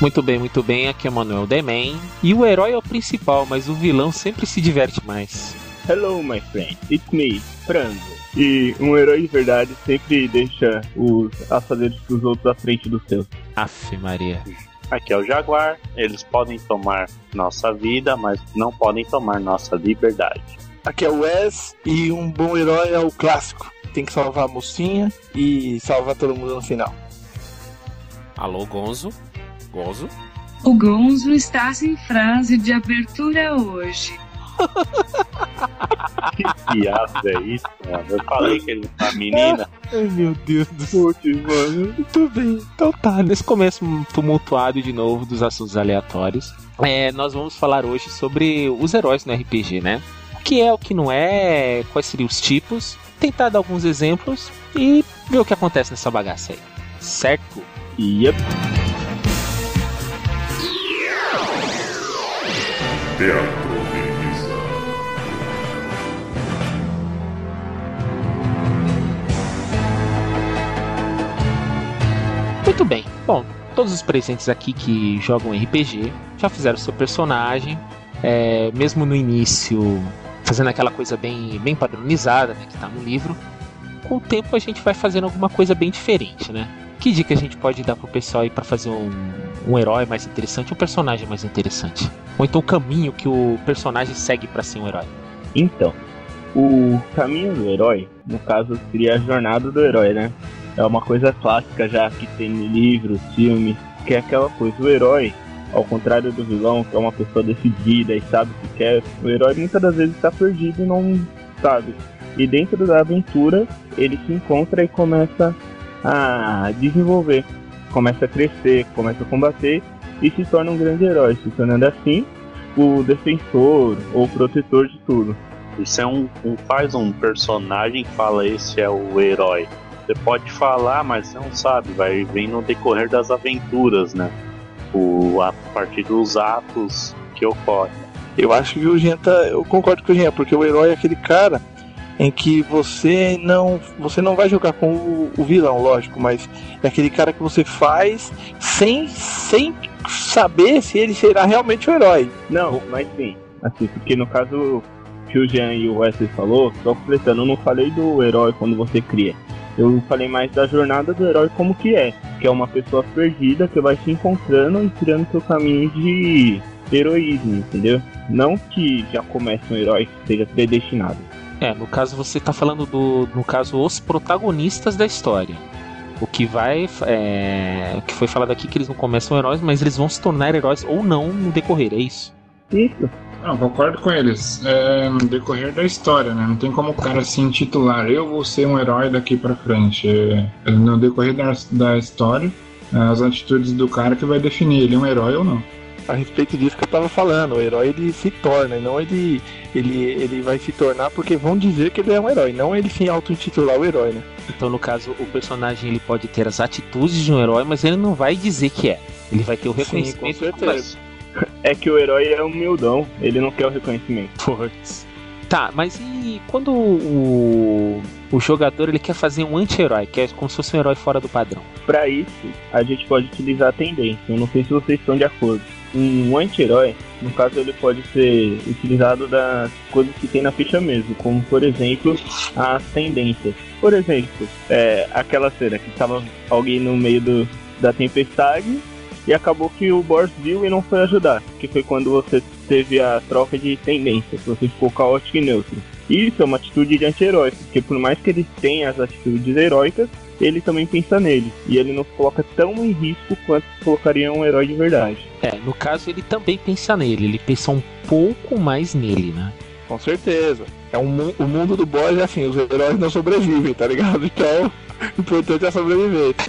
Muito bem, muito bem. Aqui é Manuel Demen. E o herói é o principal, mas o vilão sempre se diverte mais. Hello, my friend. It's me, Frango. E um herói de verdade sempre deixa os afazeres dos outros à frente dos seus. Aff, Maria. Aqui é o Jaguar. Eles podem tomar nossa vida, mas não podem tomar nossa liberdade. Aqui é o Wes e um bom herói é o clássico. Tem que salvar a mocinha e salvar todo mundo no final. Alô, Gonzo? Gonzo? O Gonzo está sem frase de abertura hoje. Que piada é isso, mano? Eu falei que ele é uma menina. Ai, meu Deus do céu, mano. Muito bem. Então tá, nesse começo tumultuado de novo dos assuntos aleatórios, é, nós vamos falar hoje sobre os heróis no RPG, né? O que é, o que não é, quais seriam os tipos, tentar dar alguns exemplos e ver o que acontece nessa bagaça aí. Certo? Yep. Teatro. Muito bem. Bom, todos os presentes aqui que jogam RPG já fizeram seu personagem, é, mesmo no início fazendo aquela coisa bem, bem padronizada, né, que tá no livro. Com o tempo a gente vai fazendo alguma coisa bem diferente, né? Que dica a gente pode dar pro pessoal aí para fazer um, um herói mais interessante, um personagem mais interessante? Ou então o caminho que o personagem segue para ser um herói? Então, o caminho do herói, no caso, seria a jornada do herói, né? É uma coisa clássica já que tem em livros, filmes, que é aquela coisa. O herói, ao contrário do vilão, que é uma pessoa decidida e sabe o que quer, o herói muitas das vezes está perdido e não sabe. E dentro da aventura, ele se encontra e começa a desenvolver, começa a crescer, começa a combater e se torna um grande herói, se tornando assim o defensor ou protetor de tudo. Isso é um, um faz um personagem que fala esse é o herói. Você pode falar, mas você não sabe, vai vir no decorrer das aventuras, né? O, a partir dos atos que ocorrem. Eu acho que o Jean tá. Eu concordo com o Jean, porque o herói é aquele cara em que você não. Você não vai jogar com o, o vilão, lógico, mas é aquele cara que você faz sem, sem saber se ele será realmente o herói. Não, mas sim. Assim, porque no caso que o Jean e o Wesley falou, só completando, eu não falei do herói quando você cria. Eu falei mais da jornada do herói como que é, que é uma pessoa perdida que vai se encontrando e criando seu caminho de heroísmo, entendeu? Não que já comece um herói que seja predestinado. É, no caso você tá falando do, no caso, os protagonistas da história. O que vai, é, o que foi falado aqui que eles não começam heróis, mas eles vão se tornar heróis ou não no decorrer, é isso? Isso. Não, concordo com eles. É no decorrer da história, né? Não tem como o cara se intitular, eu vou ser um herói daqui pra frente. É, no decorrer da, da história, é as atitudes do cara que vai definir ele é um herói ou não. A respeito disso que eu tava falando, o herói ele se torna, não ele, ele, ele vai se tornar porque vão dizer que ele é um herói, não ele se auto-intitular o herói, né? Então, no caso, o personagem ele pode ter as atitudes de um herói, mas ele não vai dizer que é. Ele vai ter o Sim, com reconhecimento. certeza. É que o herói é humildão, ele não quer o reconhecimento. Puts. Tá, mas e quando o, o jogador ele quer fazer um anti-herói, que é como se fosse um herói fora do padrão? Para isso, a gente pode utilizar a tendência. Eu não sei se vocês estão de acordo. Um anti-herói, no caso, ele pode ser utilizado das coisas que tem na ficha mesmo, como por exemplo as tendências. Por exemplo, é, aquela cena que estava alguém no meio do, da tempestade e acabou que o Boris viu e não foi ajudar, que foi quando você teve a troca de tendências, você ficou caótico e neutro. Isso é uma atitude de anti-herói, porque por mais que ele tenha as atitudes heróicas, ele também pensa nele, e ele não se coloca tão em risco quanto colocaria um herói de verdade. É, no caso ele também pensa nele, ele pensa um pouco mais nele, né? Com certeza. É um, o mundo do boss é assim, os heróis não sobrevivem, tá ligado? Então, O importante é sobreviver.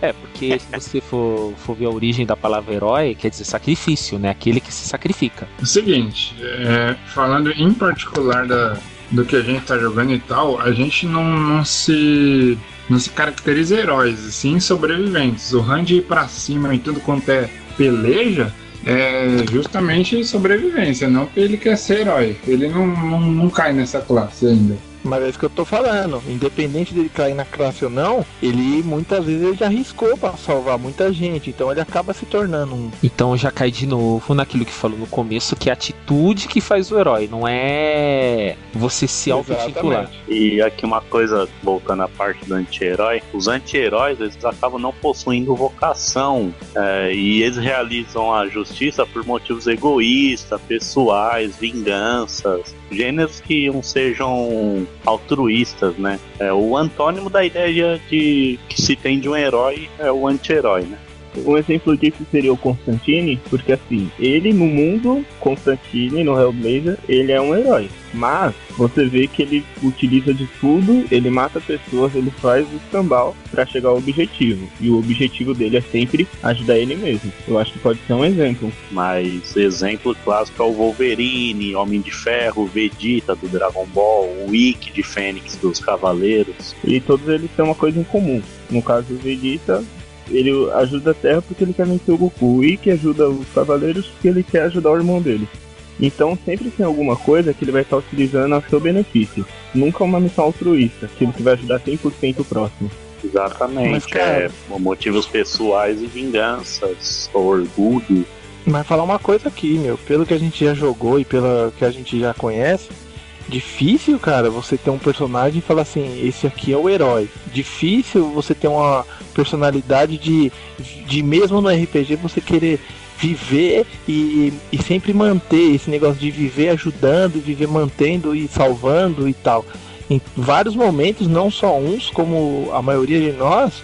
É, porque se você for, for ver a origem da palavra herói, quer dizer sacrifício, né? Aquele que se sacrifica. O seguinte, é, falando em particular da, do que a gente tá jogando e tal, a gente não, não se não se caracteriza heróis, sim sobreviventes. O Han de ir pra cima em tudo quanto é peleja é justamente sobrevivência, não que ele quer ser herói. Ele não, não, não cai nessa classe ainda. Mas é isso que eu tô falando. Independente dele cair na classe ou não, ele muitas vezes ele já arriscou pra salvar muita gente. Então ele acaba se tornando um. Então já cai de novo naquilo que falou no começo, que é a atitude que faz o herói, não é você se. Exatamente. E aqui uma coisa, voltando à parte do anti-herói, os anti-heróis eles acabam não possuindo vocação é, e eles realizam a justiça por motivos egoístas, pessoais, vinganças, gêneros que não sejam altruístas, né? É, o antônimo da ideia de que se tem de um herói é o anti-herói, né? Um exemplo disso seria o Constantine, porque assim, ele no mundo, Constantine no Hellblazer, ele é um herói. Mas você vê que ele utiliza de tudo, ele mata pessoas, ele faz o escambau pra chegar ao objetivo. E o objetivo dele é sempre ajudar ele mesmo. Eu acho que pode ser um exemplo. Mas exemplo clássico é o Wolverine, Homem de Ferro, Vegeta do Dragon Ball, o Ikki de Fênix dos Cavaleiros. E todos eles têm uma coisa em comum. No caso do Vegeta, ele ajuda a Terra porque ele quer vencer o Goku. O Ikki ajuda os Cavaleiros porque ele quer ajudar o irmão dele. Então sempre tem alguma coisa que ele vai estar utilizando a seu benefício. Nunca uma missão altruísta, aquilo que vai ajudar 100% o próximo. Exatamente. Mas, cara- é, motivos pessoais e vinganças, orgulho. Mas falar uma coisa aqui, meu, pelo que a gente já jogou e pelo que a gente já conhece, difícil, cara, você ter um personagem e falar assim, esse aqui é o herói. Difícil você ter uma personalidade de, de mesmo no RPG você querer viver e, e sempre manter esse negócio de viver ajudando, viver mantendo e salvando e tal. Em vários momentos, não só uns, como a maioria de nós,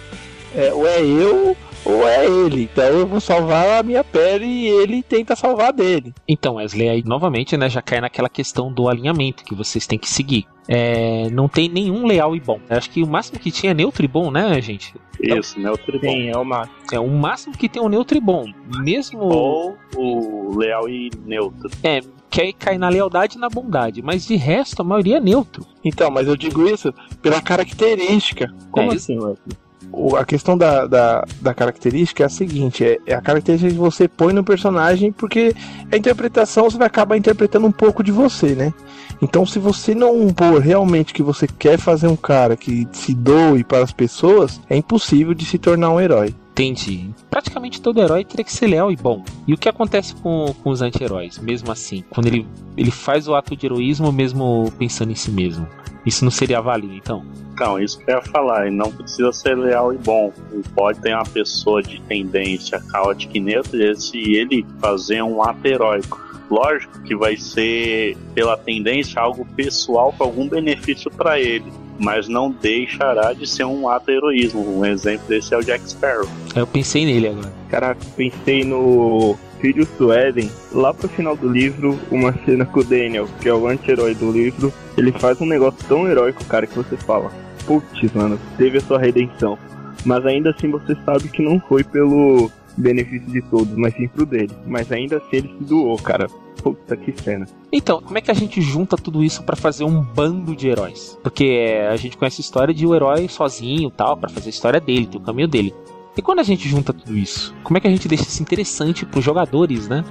é, ou é eu ou é ele. Então eu vou salvar a minha pele e ele tenta salvar a dele. Então, Wesley, aí novamente, né, já cai naquela questão do alinhamento que vocês têm que seguir. É, não tem nenhum leal e bom. Eu acho que o máximo que tinha é neutro e bom, né, gente? Isso, né? O tribom. Sim, é o máximo. É o máximo que tem o neutro e bom. Mesmo Ou o leal e neutro. é, quer cair na lealdade e na bondade, mas de resto a maioria é neutro. Então, mas eu digo isso pela característica. Como É, assim, Wesley? O- a questão da, da, da característica é a seguinte: é, é a característica que você põe no personagem, porque a interpretação você vai acabar interpretando um pouco de você, né? Então, se você não pôr realmente que você quer fazer um cara que se doe para as pessoas, é impossível de se tornar um herói. Entendi. Praticamente todo herói teria que ser leal e bom. E o que acontece com, com os anti-heróis, mesmo assim? Quando ele, ele faz o ato de heroísmo mesmo pensando em si mesmo. Isso não seria válido, então? Então, isso que eu ia falar, ele não precisa ser leal e bom. Ele pode ter uma pessoa de tendência caótica e neutra e se ele fazer um ato heróico. Lógico que vai ser, pela tendência, algo pessoal com algum benefício para ele, mas não deixará de ser um ato heroísmo. Um exemplo desse é o Jack Sparrow. Eu pensei nele agora. Caraca, pensei no Filhos do Éden, lá pro final do livro, uma cena com o Daniel, que é o anti-herói do livro, ele faz um negócio tão heróico, cara, que você fala, putz, mano, teve a sua redenção. Mas ainda assim você sabe que não foi pelo benefício de todos, mas sim pro dele. Mas ainda assim ele se doou, cara. Puta que cena. Então, como é que a gente junta tudo isso pra fazer um bando de heróis? Porque é, a gente conhece a história de o herói sozinho, tal, pra fazer a história dele, ter o caminho dele. E quando a gente junta tudo isso, como é que a gente deixa isso interessante pros jogadores, né?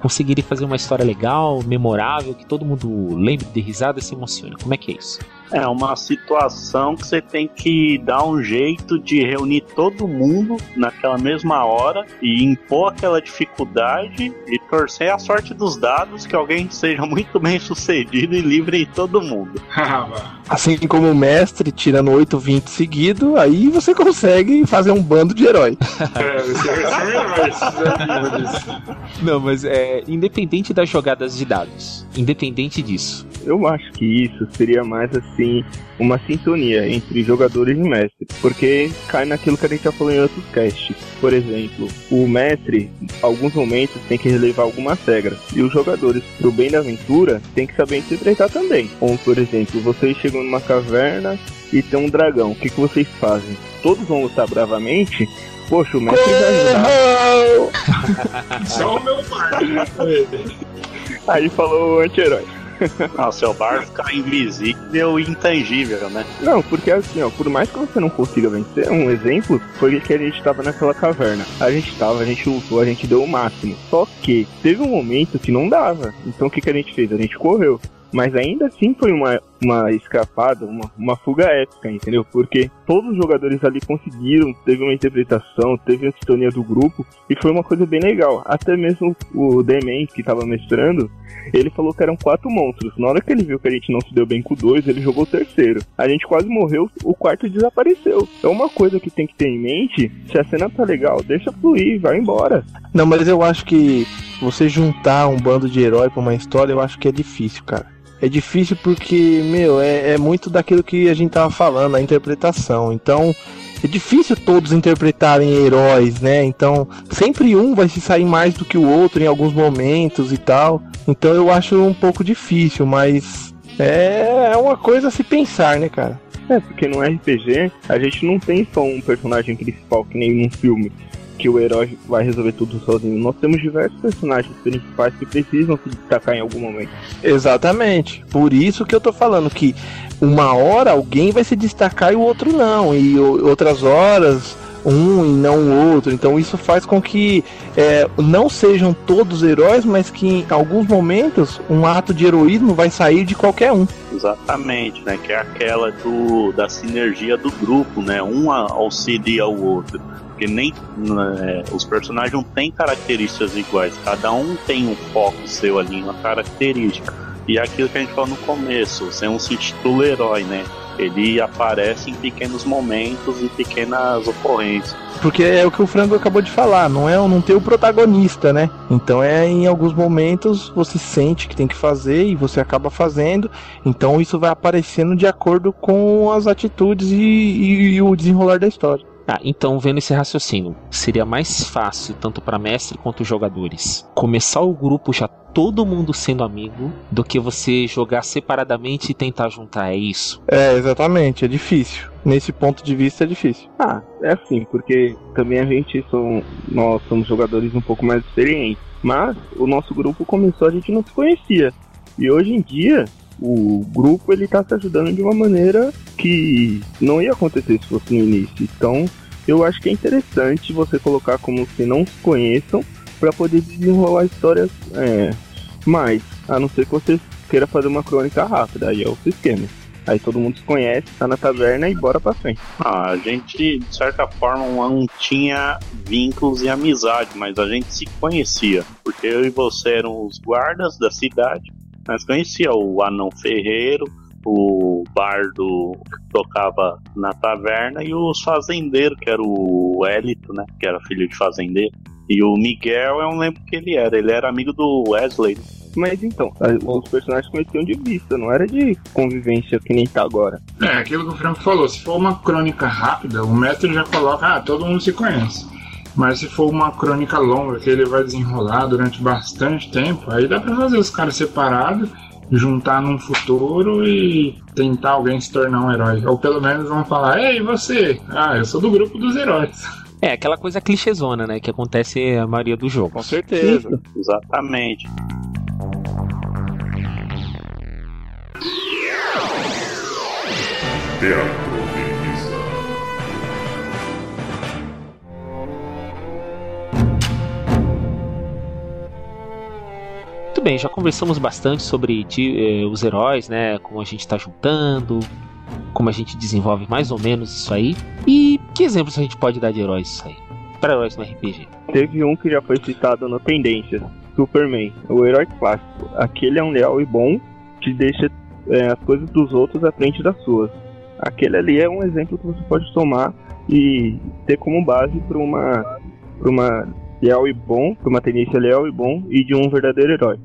Conseguirem fazer uma história legal, memorável, que todo mundo lembre de risada e se emocione. Como é que é isso? É uma situação que você tem que dar um jeito de reunir todo mundo naquela mesma hora e impor aquela dificuldade e torcer a sorte dos dados que alguém seja muito bem sucedido e livre todo mundo. Assim como o mestre, tirando 8, 20 seguido, aí você consegue fazer um bando de herói. É, você. Não, mas é independente das jogadas de dados, independente disso. Eu acho que isso seria mais assim uma sintonia entre jogadores e mestre, porque cai naquilo que a gente já falou em outros casts. Por exemplo, o mestre, em alguns momentos, tem que relevar algumas regras, e os jogadores, pro bem da aventura, tem que saber interpretar também. Como, por exemplo, vocês chegam numa caverna e tem um dragão. O que, que vocês fazem? Todos vão lutar bravamente? Poxa, o mestre vai ajudar. Só o meu pai. Aí falou o anti-herói. Ah, seu bar ficar invisível e intangível, né? Não, porque assim, ó, por mais que você não consiga vencer, um exemplo foi que a gente tava naquela caverna. A gente tava, a gente lutou, a gente deu o máximo. Só que teve um momento que não dava. Então o que, que a gente fez? A gente correu. Mas ainda assim foi uma, uma escapada, uma, uma fuga épica, entendeu? Porque todos os jogadores ali conseguiram, teve uma interpretação, teve a sintonia do grupo, e foi uma coisa bem legal. Até mesmo o Demen, que tava mestrando, ele falou que eram quatro monstros. Na hora que ele viu que a gente não se deu bem com dois, ele jogou o terceiro. A gente quase morreu, o quarto desapareceu. É uma coisa que tem que ter em mente, se a cena tá legal, deixa fluir, vai embora. Não, mas eu acho que você juntar um bando de herói pra uma história, eu acho que é difícil, cara. É difícil porque, meu, é, é muito daquilo que a gente tava falando, a interpretação. Então, é difícil todos interpretarem heróis, né? Então, sempre um vai se sair mais do que o outro em alguns momentos e tal. Então, eu acho um pouco difícil, mas é uma coisa a se pensar, né, cara? É, porque no RPG a gente não tem só um personagem principal que nem num filme. Que o herói vai resolver tudo sozinho. Nós temos diversos personagens principais que precisam se destacar em algum momento. Exatamente. Por isso que eu tô falando que uma hora alguém vai se destacar e o outro não. E outras horas um e não o outro. Então isso faz com que é, não sejam todos heróis, mas que em alguns momentos um ato de heroísmo vai sair de qualquer um. Exatamente, né? Que é aquela do, da sinergia do grupo, né? Um auxilia o outro. Porque nem né, os personagens não têm características iguais, cada um tem um foco seu ali, uma característica. E é aquilo que a gente falou no começo, você não se intitula herói, né? Ele aparece em pequenos momentos e pequenas ocorrências. Porque é o que o Frango acabou de falar, não é não ter o protagonista, né? Então é em alguns momentos você sente que tem que fazer e você acaba fazendo. Então isso vai aparecendo de acordo com as atitudes e, e- e o desenrolar da história. Ah, então, vendo esse raciocínio, seria mais fácil, tanto para mestre quanto jogadores, começar o grupo já todo mundo sendo amigo, do que você jogar separadamente e tentar juntar. É isso. É, exatamente, é difícil. Nesse ponto de vista é difícil. Ah, é assim, porque também a gente são, nós somos jogadores um pouco mais experientes. Mas o nosso grupo começou, a gente não se conhecia. E hoje em dia, o grupo ele tá se ajudando de uma maneira que não ia acontecer se fosse no início. Então, eu acho que é interessante você colocar como se não se conheçam para poder desenrolar histórias é, mais. A não ser que você queira fazer uma crônica rápida, aí é outro esquema. Aí todo mundo se conhece, tá na taverna e bora pra frente. Ah, a gente, de certa forma, não tinha vínculos e amizade, mas a gente se conhecia. Porque eu e você eram os guardas da cidade. Nós conhecia o Anão Ferreiro, o bardo que tocava na taverna e os fazendeiros, que era o Elito, né? Que era filho de fazendeiro. E o Miguel, eu não lembro que ele era. Ele era amigo do Wesley. Mas então, os personagens conheciam de vista, não era de convivência que nem tá agora. É, aquilo que o Franco falou, se for uma crônica rápida, o mestre já coloca, ah, todo mundo se conhece. Mas se for uma crônica longa que ele vai desenrolar durante bastante tempo, aí dá pra fazer os caras separados, juntar num futuro e tentar alguém se tornar um herói. Ou pelo menos vão falar, ei, você? Ah, eu sou do grupo dos heróis. É, aquela coisa clichêzona, né? Que acontece a maioria dos jogos. Com certeza. Exatamente. Teatro bem, já conversamos bastante sobre ti- eh, os heróis, né? Como a gente tá juntando, como a gente desenvolve mais ou menos isso aí. E que exemplos a gente pode dar de heróis isso aí? Para heróis no RPG. Teve um que já foi citado no Tendências, Superman, o herói clássico. Aquele é um leal e bom que deixa é, as coisas dos outros à frente das suas. Aquele ali é um exemplo que você pode tomar e ter como base para uma, uma leal e bom, para uma tendência leal e bom e de um verdadeiro herói.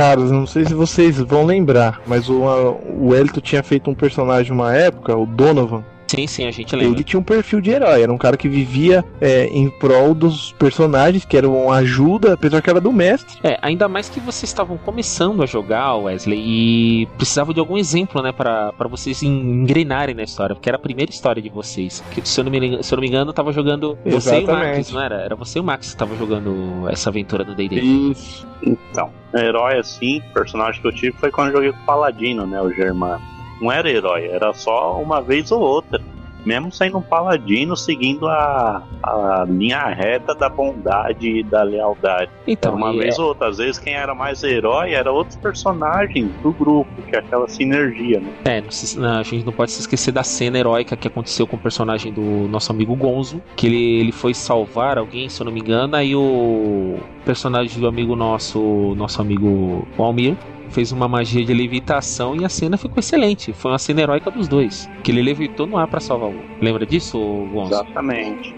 Caras, não sei se vocês vão lembrar, mas o, a- o Elito tinha feito um personagem uma época, o Donovan, Sim, sim, a gente lembra. Ele tinha um perfil de herói, era um cara que vivia é, em prol dos personagens, que eram uma ajuda, apesar que era do mestre. É, ainda mais que vocês estavam começando a jogar, Wesley, e precisavam de algum exemplo, né, pra, pra vocês engrenarem na história, porque era a primeira história de vocês. Que, se, eu não me, se eu não me engano, tava jogando você e o Max, não era? Era você e o Max que estavam jogando essa aventura no D&D. Isso. Então, herói assim, personagem que eu tive foi quando eu joguei com o Paladino, né, o Germano. Não era herói, era só uma vez ou outra. Mesmo sendo um paladino, seguindo a, a linha reta da bondade e da lealdade. Então, uma e vez é- ou outra. Às vezes quem era mais herói era outros personagens do grupo, que é aquela sinergia, né? É, não, a gente não pode se esquecer da cena heróica que aconteceu com o personagem do nosso amigo Gonzo, que ele, ele foi salvar alguém, se eu não me engano, aí o personagem do amigo nosso, nosso amigo Almir, fez uma magia de levitação e a cena ficou excelente. Foi uma cena heróica dos dois, que ele levitou no ar pra salvar o. Lembra disso, Gonzo? Exatamente.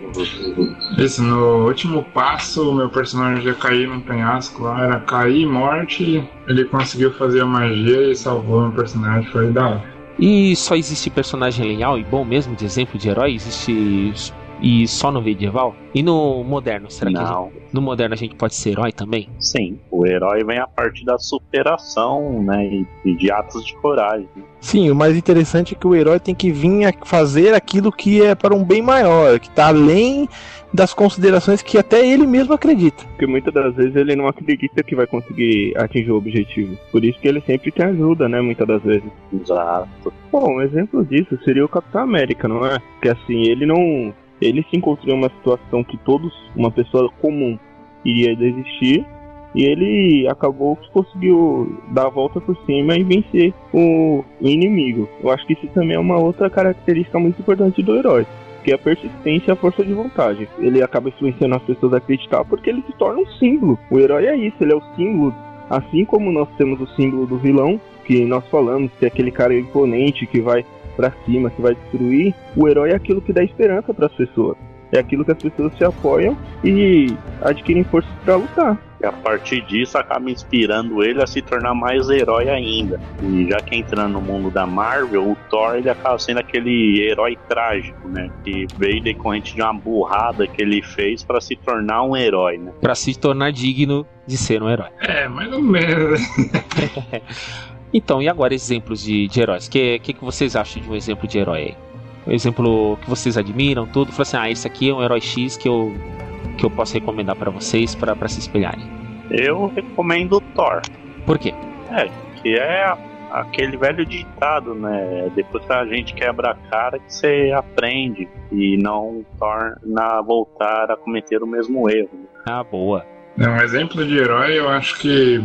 Isso, no último passo, o meu personagem ia cair num penhasco lá, era cair, morte, ele conseguiu fazer a magia e salvou meu personagem, foi da hora. E só existe personagem leal e bom mesmo de exemplo de herói? Existe e só no medieval? E no moderno, será que a gente, Não, no moderno a gente pode ser herói também? sim. O herói vem a partir da superação, né? E de atos de coragem. Sim, o mais interessante é que o herói tem que vir a fazer aquilo que é para um bem maior, que tá além das considerações que até ele mesmo acredita. Porque muitas das vezes ele não acredita que vai conseguir atingir o objetivo. Por isso que ele sempre tem ajuda, né? Muitas das vezes. Exato. Bom, um exemplo disso seria o Capitão América, não é? Que assim, ele não. Ele se encontrou em uma situação que todos, uma pessoa comum, iria desistir. E ele acabou que conseguiu dar a volta por cima e vencer o, inimigo. Eu acho que isso também é uma outra característica muito importante do herói. Que é a persistência e a força de vontade. Ele acaba influenciando as pessoas a acreditar porque ele se torna um símbolo. O herói é isso, ele é o símbolo. Assim como nós temos o símbolo do vilão, que nós falamos, que é aquele cara imponente que vai pra cima, que vai destruir, o herói é aquilo que dá esperança para as pessoas. É aquilo que as pessoas se apoiam e adquirem forças para lutar. E a partir disso acaba inspirando ele a se tornar mais herói ainda. E já que entrando no mundo da Marvel, o Thor ele acaba sendo aquele herói trágico, né? Que veio decorrente de uma burrada que ele fez para se tornar um herói, né? Pra se tornar digno de ser um herói. É, mais ou menos. Então, e agora exemplos de, de heróis? O que, que, que vocês acham de um exemplo de herói aí? Um exemplo que vocês admiram, tudo. Fala assim, ah, esse aqui é um herói X que eu, que eu posso recomendar pra vocês pra pra se espelharem. Eu recomendo o Thor, Por quê? que é aquele velho ditado, né? Depois que a gente quebra a cara que você aprende e não torna a voltar a cometer o mesmo erro. Ah, boa. É um exemplo de herói, eu acho que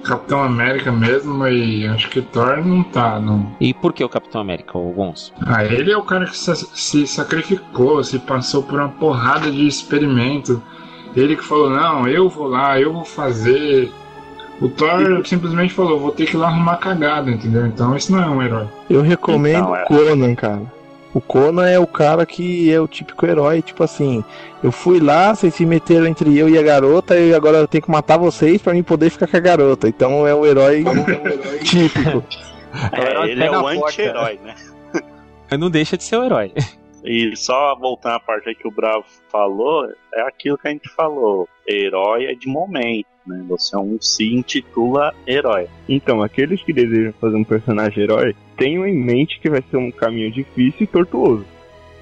Capitão América mesmo, e acho que Thor não tá, não. E por que o Capitão América, o Gonzo? Ah, ele é o cara que se sacrificou, se passou por uma porrada de experimento. Ele que falou, não, eu vou lá, eu vou fazer. O Thor simplesmente falou, vou ter que ir lá arrumar cagada, entendeu? Então isso não é um herói. Eu recomendo Então, é. o Conan, cara. O Conan é o cara que é o típico herói, tipo assim, eu fui lá, vocês se meteram entre eu e a garota, e agora eu tenho que matar vocês pra mim poder ficar com a garota. Então é o herói típico. É o É, ele é o porta. anti-herói, né? Não deixa de ser o herói. E só voltando à parte aí que o Bravo falou, é aquilo que a gente falou. Herói é de momento, né? Você não se intitula herói. Então, aqueles que desejam fazer um personagem herói, tenham em mente que vai ser um caminho difícil e tortuoso.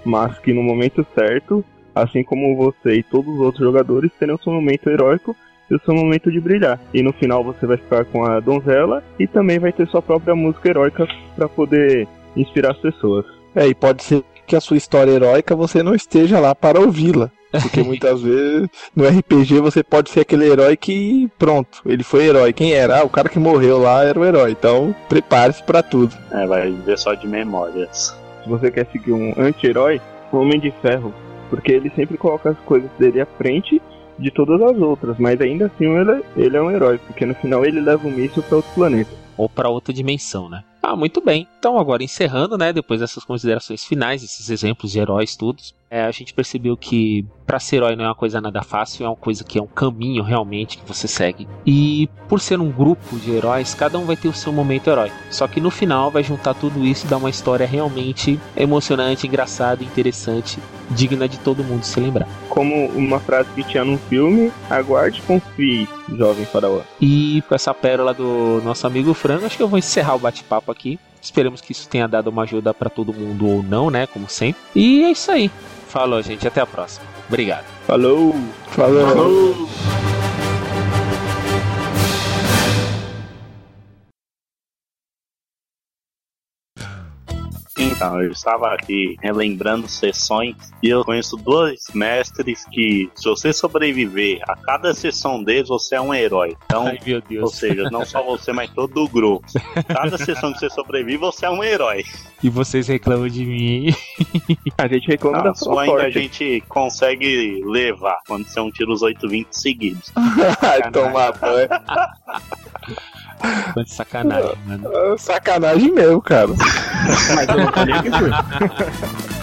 Mas que no momento certo, assim como você e todos os outros jogadores, terão seu momento heróico e o seu momento de brilhar. E no final você vai ficar com a donzela e também vai ter sua própria música heróica para poder inspirar as pessoas. É, e pode ser que a sua história heróica você não esteja lá para ouvi-la. Porque muitas vezes no RPG você pode ser aquele herói que, pronto, ele foi herói. Quem era? Ah, o cara que morreu lá era o herói. Então prepare-se para tudo. É, vai viver só de memórias. Se você quer seguir um anti-herói, o Homem de Ferro. Porque ele sempre coloca as coisas dele à frente de todas as outras. Mas ainda assim ele, ele é um herói. Porque no final ele leva um míssil para outro planeta. Ou pra outra dimensão, né? Ah, muito bem. Então, agora encerrando, né? Depois dessas considerações finais, esses exemplos de heróis, todos, é, a gente percebeu que para ser herói não é uma coisa nada fácil, é uma coisa que é um caminho realmente que você segue. E por ser um grupo de heróis, cada um vai ter o seu momento herói. Só que no final vai juntar tudo isso e dar uma história realmente emocionante, engraçada, interessante, digna de todo mundo se lembrar. Como uma frase que tinha num filme, aguarde confie, jovem faraó. E com essa pérola do nosso amigo Frango, acho que eu vou encerrar o bate-papo aqui. Esperamos que isso tenha dado uma ajuda para todo mundo ou não, né? Como sempre. E é isso aí. Falou, gente. Até a próxima. Obrigado. Falou! Falou. Então, eu estava aqui relembrando sessões e eu conheço dois mestres que, se você sobreviver a cada sessão deles, você é um herói. Então, Ai, meu ou seja, não só você, mas todo o grupo. Cada sessão que você sobrevive, você é um herói. E vocês reclamam de mim. A gente reclama da só sua ainda a sorte. gente consegue levar quando você não tira os 820 seguidos. Ai, tomar banho. Foi de sacanagem, mano. Sacanagem meu, cara. Mas eu não falei que foi.